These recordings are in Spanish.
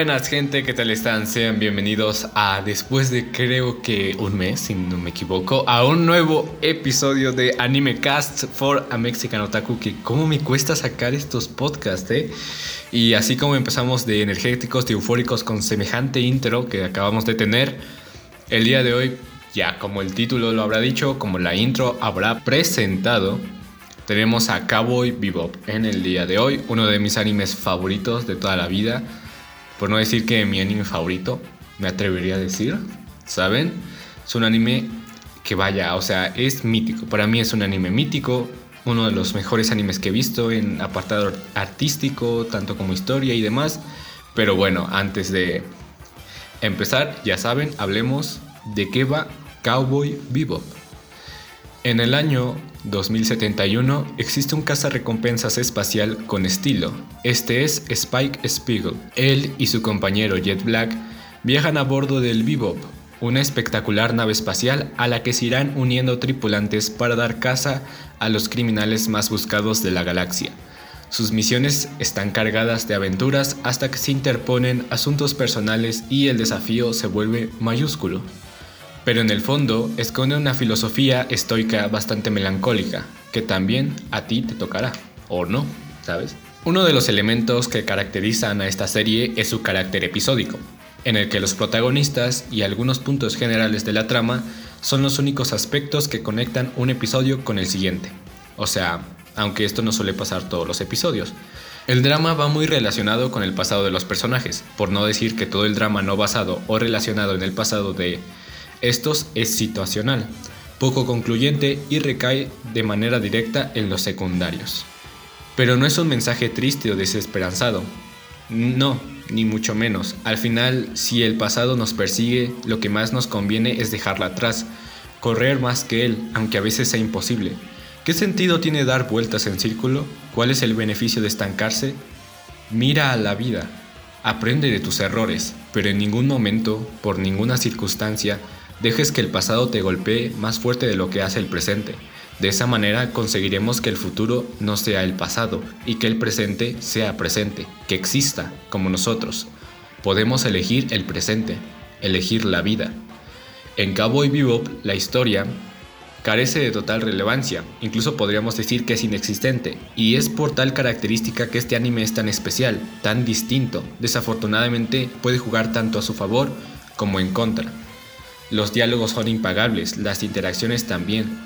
Buenas gente, ¿qué tal están? Sean bienvenidos a, después de creo que un mes, si no me equivoco, a un nuevo episodio de Anime Cast for a Mexican Otaku, que cómo me cuesta sacar estos podcasts, ¿eh? Y así como empezamos de energéticos, de eufóricos con semejante intro que acabamos de tener, el día de hoy, ya como el título lo habrá dicho, como la intro habrá presentado, tenemos a Cowboy Bebop en el día de hoy, uno de mis animes favoritos de toda la vida por no decir que mi anime favorito, me atrevería a decir, ¿saben? Es un anime que vaya, o sea, es mítico. Para mí es un anime mítico, uno de los mejores animes que he visto en apartado artístico, tanto como historia y demás. Pero bueno, antes de empezar, ya saben, hablemos de qué va Cowboy Bebop. En el año 2071 existe un cazarrecompensas espacial con estilo. Este es Spike Spiegel. Él y su compañero Jet Black viajan a bordo del Bebop, una espectacular nave espacial a la que se irán uniendo tripulantes para dar caza a los criminales más buscados de la galaxia. Sus misiones están cargadas de aventuras hasta que se interponen asuntos personales y el desafío se vuelve mayúsculo pero en el fondo esconde una filosofía estoica bastante melancólica, que también a ti te tocará, o no, ¿sabes? Uno de los elementos que caracterizan a esta serie es su carácter episódico, en el que los protagonistas y algunos puntos generales de la trama son los únicos aspectos que conectan un episodio con el siguiente. O sea, aunque esto no suele pasar todos los episodios. El drama va muy relacionado con el pasado de los personajes, por no decir que todo el drama no basado o relacionado en el pasado de estos es situacional, poco concluyente y recae de manera directa en los secundarios. Pero no es un mensaje triste o desesperanzado. No, ni mucho menos. Al final, si el pasado nos persigue, lo que más nos conviene es dejarla atrás, correr más que él, aunque a veces sea imposible. ¿Qué sentido tiene dar vueltas en círculo? ¿Cuál es el beneficio de estancarse? Mira a la vida, aprende de tus errores, pero en ningún momento, por ninguna circunstancia, dejes que el pasado te golpee más fuerte de lo que hace el presente. De esa manera conseguiremos que el futuro no sea el pasado y que el presente sea presente, que exista como nosotros. Podemos elegir el presente, elegir la vida. En Cowboy Bebop, la historia carece de total relevancia, incluso podríamos decir que es inexistente, y es por tal característica que este anime es tan especial, tan distinto, desafortunadamente puede jugar tanto a su favor como en contra. Los diálogos son impagables, las interacciones también,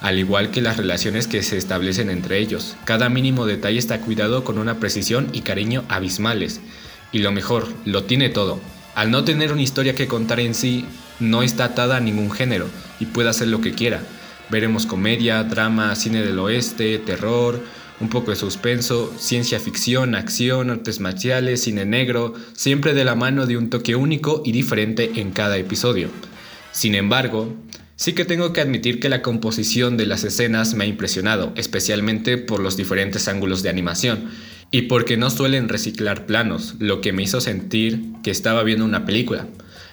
al igual que las relaciones que se establecen entre ellos. Cada mínimo detalle está cuidado con una precisión y cariño abismales. Y lo mejor, lo tiene todo. Al no tener una historia que contar en sí, no está atada a ningún género y puede hacer lo que quiera. Veremos comedia, drama, cine del oeste, terror, un poco de suspenso, ciencia ficción, acción, artes marciales, cine negro, siempre de la mano de un toque único y diferente en cada episodio. Sin embargo, sí que tengo que admitir que la composición de las escenas me ha impresionado, especialmente por los diferentes ángulos de animación y porque no suelen reciclar planos, lo que me hizo sentir que estaba viendo una película.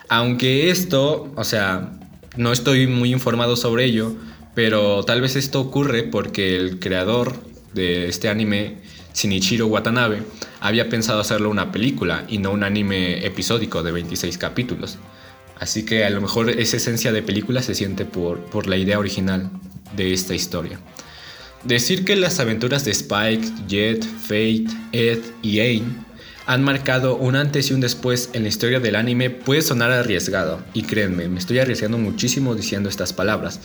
Aunque esto, o sea, no estoy muy informado sobre ello, pero tal vez esto ocurre porque el creador de este anime, Shinichiro Watanabe, había pensado hacerlo una película y no un anime episódico de 26 capítulos. Así que a lo mejor esa esencia de película se siente por, por la idea original de esta historia. Decir que las aventuras de Spike, Jet, Fate, Ed y Ain han marcado un antes y un después en la historia del anime puede sonar arriesgado, y créanme, me estoy arriesgando muchísimo diciendo estas palabras,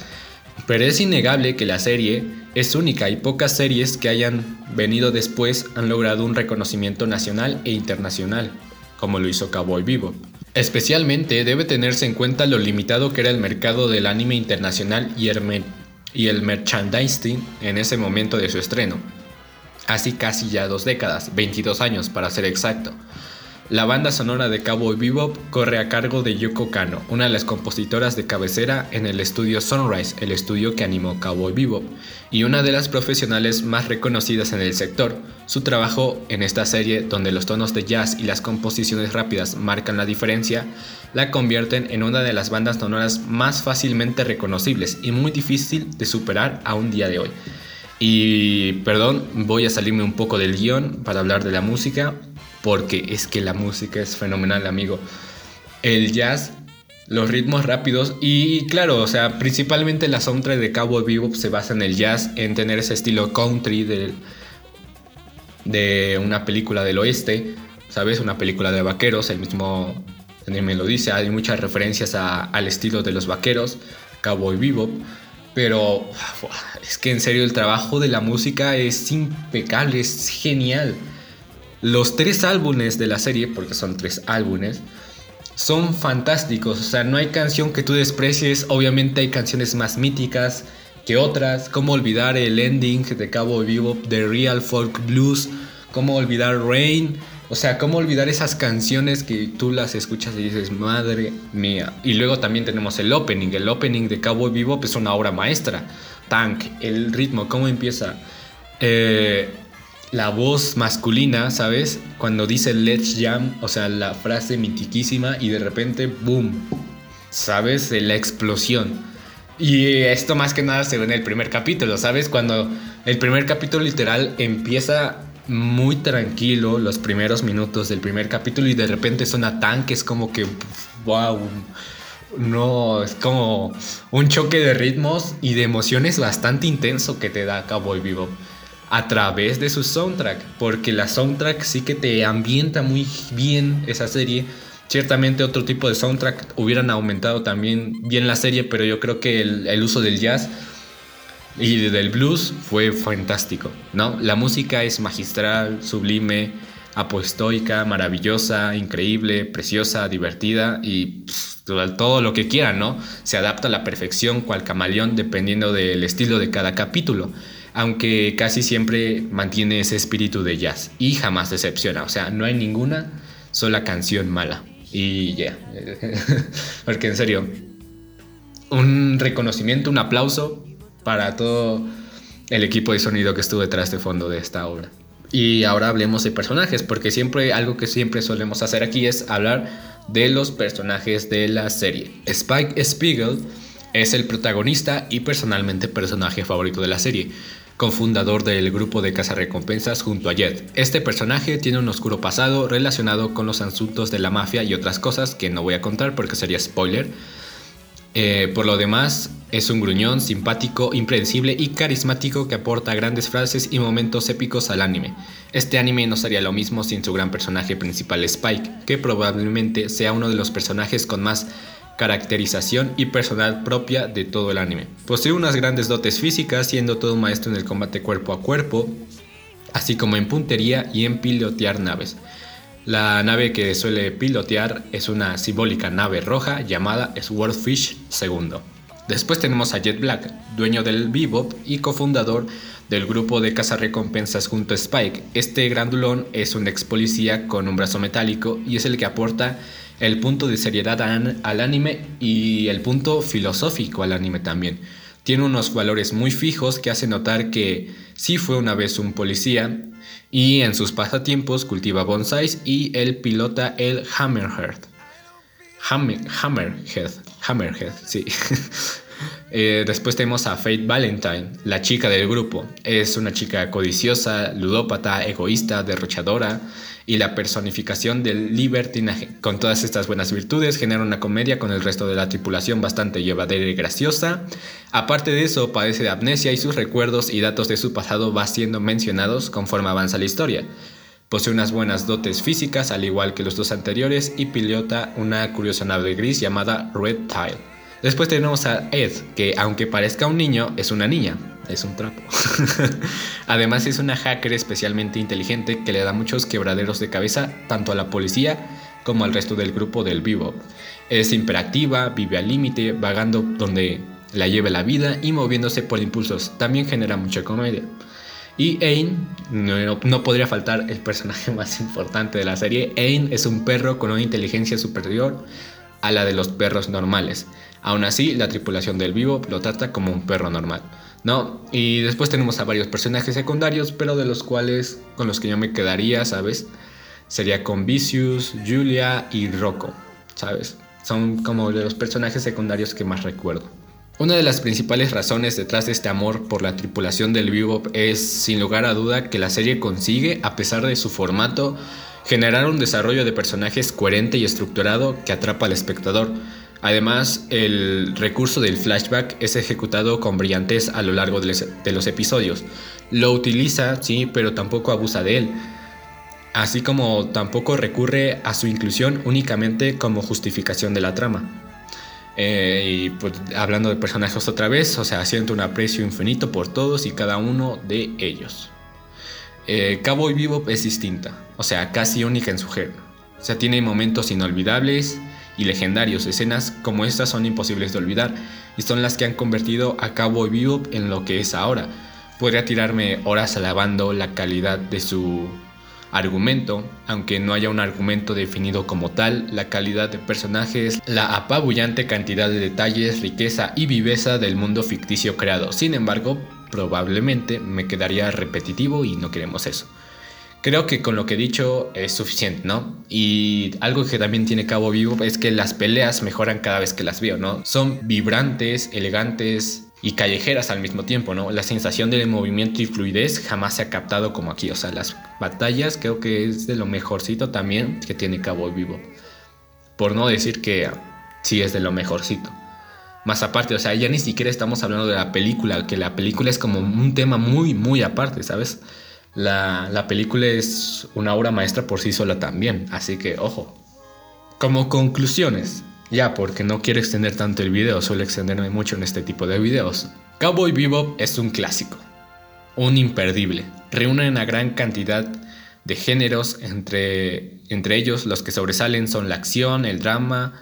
pero es innegable que la serie es única y pocas series que hayan venido después han logrado un reconocimiento nacional e internacional, como lo hizo Cowboy Vivo. Especialmente debe tenerse en cuenta lo limitado que era el mercado del anime internacional y el, merchandising en ese momento de su estreno. Así casi ya dos décadas, 22 años para ser exacto. La banda sonora de Cowboy Bebop corre a cargo de Yoko Kano, una de las compositoras de cabecera en el estudio Sunrise, el estudio que animó Cowboy Bebop, y una de las profesionales más reconocidas en el sector. Su trabajo en esta serie, donde los tonos de jazz y las composiciones rápidas marcan la diferencia, la convierten en una de las bandas sonoras más fácilmente reconocibles y muy difícil de superar a un día de hoy. Y perdón, voy a salirme un poco del guion para hablar de la música, porque es que la música es fenomenal, amigo. El jazz, los ritmos rápidos y claro, o sea, principalmente la soundtrack de Cowboy Bebop se basa en el jazz, en tener ese estilo country de, una película del oeste, ¿sabes? Una película de vaqueros, el mismo me lo dice, hay muchas referencias al estilo de los vaqueros, Cowboy Bebop, pero es que en serio el trabajo de la música es impecable, es genial. Los tres álbumes de la serie, porque son tres álbumes, son fantásticos. O sea, no hay canción que tú desprecies. Obviamente hay canciones más míticas que otras. Cómo olvidar el ending de Cabo Vivo de Real Folk Blues. Cómo olvidar Rain. O sea, cómo olvidar esas canciones que tú las escuchas y dices, madre mía. Y luego también tenemos el opening. El opening de Cabo Vivo es una obra maestra. Tank, el ritmo, cómo empieza. Eh, la voz masculina, ¿sabes? Cuando dice Let's Jam, o sea, la frase mitiquísima y de repente, ¡boom! ¿Sabes? La explosión. Y esto más que nada se ve en el primer capítulo, ¿sabes? Cuando el primer capítulo literal empieza muy tranquilo, los primeros minutos del primer capítulo y de repente suena tanques como que, wow, no, es como un choque de ritmos y de emociones bastante intenso que te da Cowboy Bebop a través de su soundtrack, porque la soundtrack sí que te ambienta muy bien esa serie. Ciertamente otro tipo de soundtrack hubieran aumentado también bien la serie, pero yo creo que el, uso del jazz y del blues fue fantástico, ¿no? La música es magistral, sublime, apostoica, maravillosa, increíble, preciosa, divertida y todo lo que quieran, ¿no? Se adapta a la perfección cual camaleón dependiendo del estilo de cada capítulo aunque casi siempre mantiene ese espíritu de jazz y jamás decepciona. O sea, no hay ninguna sola canción mala. Y ya, porque en serio, un reconocimiento, un aplauso para todo el equipo de sonido que estuvo detrás de fondo de esta obra. Y ahora hablemos de personajes, porque siempre algo que siempre solemos hacer aquí es hablar de los personajes de la serie. Spike Spiegel es el protagonista y personalmente personaje favorito de la serie cofundador del grupo de cazarrecompensas junto a Jet. Este personaje tiene un oscuro pasado relacionado con los asuntos de la mafia y otras cosas que no voy a contar porque sería spoiler. Eh, por lo demás, es un gruñón simpático, impredecible y carismático que aporta grandes frases y momentos épicos al anime. Este anime no sería lo mismo sin su gran personaje principal Spike, que probablemente sea uno de los personajes con más caracterización y personal propia de todo el anime. Posee unas grandes dotes físicas, siendo todo maestro en el combate cuerpo a cuerpo, así como en puntería y en pilotear naves. La nave que suele pilotear es una simbólica nave roja llamada Swordfish II. Después tenemos a Jet Black, dueño del Bebop y cofundador del grupo de cazarrecompensas junto a Spike. Este grandulón es un ex policía con un brazo metálico y es el que aporta el punto de seriedad al anime y el punto filosófico al anime también. Tiene unos valores muy fijos que hacen notar que sí fue una vez un policía y en sus pasatiempos cultiva bonsais y él pilota el Hammerhead. hammerhead, Hammerhead, sí. Eh, después tenemos a Faith Valentine, la chica del grupo. Es una chica codiciosa, ludópata, egoísta, derrochadora y la personificación del libertinaje. Con todas estas buenas virtudes genera una comedia con el resto de la tripulación bastante llevadera y graciosa. Aparte de eso, padece de amnesia y sus recuerdos y datos de su pasado van siendo mencionados conforme avanza la historia. Posee unas buenas dotes físicas al igual que los dos anteriores y pilota una curiosa nave gris llamada Red Tile. Después tenemos a Ed, que aunque parezca un niño, es una niña es un trapo. Además es una hacker especialmente inteligente que le da muchos quebraderos de cabeza tanto a la policía como al resto del grupo del vivo. Es imperactiva, vive al límite, vagando donde la lleve la vida y moviéndose por impulsos. También genera mucha comedia. Y Ain, no, no, podría faltar el personaje más importante de la serie. Ain es un perro con una inteligencia superior a la de los perros normales. Aún así, la tripulación del vivo lo trata como un perro normal. ¿No? Y después tenemos a varios personajes secundarios, pero de los cuales con los que yo me quedaría, ¿sabes? Sería con Vicious, Julia y Rocco, ¿sabes? Son como de los personajes secundarios que más recuerdo. Una de las principales razones detrás de este amor por la tripulación del Bebop es, sin lugar a duda, que la serie consigue, a pesar de su formato, generar un desarrollo de personajes coherente y estructurado que atrapa al espectador. Además, el recurso del flashback es ejecutado con brillantez a lo largo de los episodios. Lo utiliza, sí, pero tampoco abusa de él. Así como tampoco recurre a su inclusión únicamente como justificación de la trama. Eh, y pues hablando de personajes otra vez, o sea, siento un aprecio infinito por todos y cada uno de ellos. Eh, Cowboy Vivo es distinta, o sea, casi única en su género. O sea, tiene momentos inolvidables y legendarios. Escenas como estas son imposibles de olvidar y son las que han convertido a Cowboy Vivo en lo que es ahora. Podría tirarme horas alabando la calidad de su argumento, aunque no haya un argumento definido como tal, la calidad de personajes, la apabullante cantidad de detalles, riqueza y viveza del mundo ficticio creado. Sin embargo, probablemente me quedaría repetitivo y no queremos eso. Creo que con lo que he dicho es suficiente, ¿no? Y algo que también tiene Cabo Vivo es que las peleas mejoran cada vez que las veo, ¿no? Son vibrantes, elegantes y callejeras al mismo tiempo, ¿no? La sensación de movimiento y fluidez jamás se ha captado como aquí, o sea, las batallas creo que es de lo mejorcito también que tiene Cabo Vivo. Por no decir que sí es de lo mejorcito. Más aparte, o sea, ya ni siquiera estamos hablando de la película, que la película es como un tema muy, muy aparte, ¿sabes? La, la película es una obra maestra por sí sola también, así que ojo. Como conclusiones, ya porque no quiero extender tanto el video, suelo extenderme mucho en este tipo de videos. Cowboy Bebop es un clásico, un imperdible. Reúne una gran cantidad de géneros, entre, entre ellos los que sobresalen son la acción, el drama,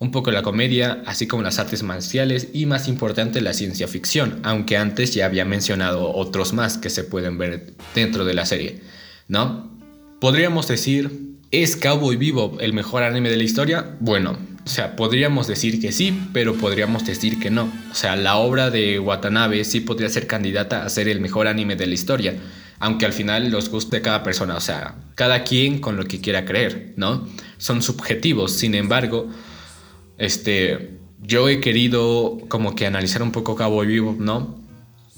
un poco la comedia, así como las artes marciales y más importante la ciencia ficción, aunque antes ya había mencionado otros más que se pueden ver dentro de la serie, ¿no? Podríamos decir, ¿es Cowboy Vivo el mejor anime de la historia? Bueno, o sea, podríamos decir que sí, pero podríamos decir que no. O sea, la obra de Watanabe sí podría ser candidata a ser el mejor anime de la historia, aunque al final los guste cada persona, o sea, cada quien con lo que quiera creer, ¿no? Son subjetivos, sin embargo, este, yo he querido como que analizar un poco Cabo Vivo, ¿no?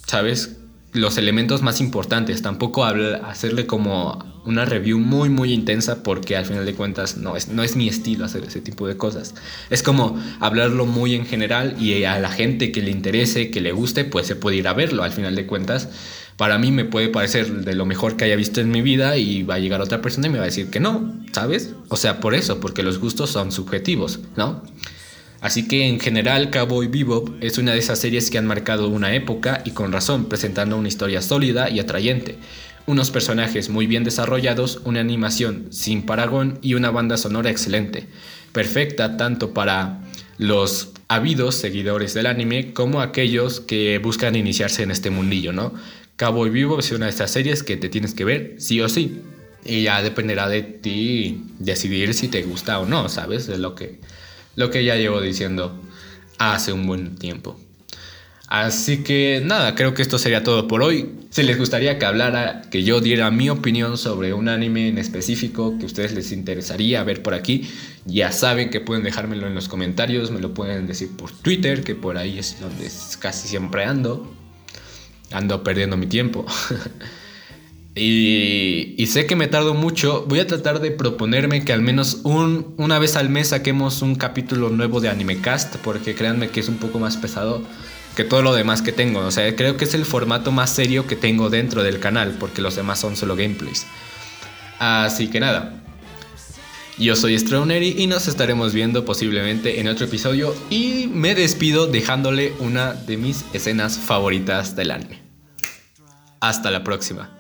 ¿Sabes? Los elementos más importantes, tampoco hacerle como una review muy muy intensa porque al final de cuentas no es, no es mi estilo hacer ese tipo de cosas. Es como hablarlo muy en general y a la gente que le interese, que le guste, pues se puede ir a verlo. Al final de cuentas, para mí me puede parecer de lo mejor que haya visto en mi vida y va a llegar otra persona y me va a decir que no, ¿sabes? O sea, por eso, porque los gustos son subjetivos, ¿no? Así que en general Cowboy Bebop es una de esas series que han marcado una época y con razón, presentando una historia sólida y atrayente, unos personajes muy bien desarrollados, una animación sin paragón y una banda sonora excelente, perfecta tanto para los habidos seguidores del anime como aquellos que buscan iniciarse en este mundillo, ¿no? Cowboy Bebop es una de estas series que te tienes que ver sí o sí. Y ya dependerá de ti decidir si te gusta o no, ¿sabes? De lo que lo que ya llevo diciendo hace un buen tiempo. Así que nada, creo que esto sería todo por hoy. Si les gustaría que hablara, que yo diera mi opinión sobre un anime en específico que a ustedes les interesaría ver por aquí, ya saben que pueden dejármelo en los comentarios, me lo pueden decir por Twitter, que por ahí es donde casi siempre ando. Ando perdiendo mi tiempo. Y, sé que me tardo mucho. Voy a tratar de proponerme que al menos un, una vez al mes saquemos un capítulo nuevo de Animecast, porque créanme que es un poco más pesado que todo lo demás que tengo. O sea, creo que es el formato más serio que tengo dentro del canal, porque los demás son solo gameplays. Así que nada. Yo soy Strawnery y nos estaremos viendo posiblemente en otro episodio. Y me despido dejándole una de mis escenas favoritas del anime. Hasta la próxima.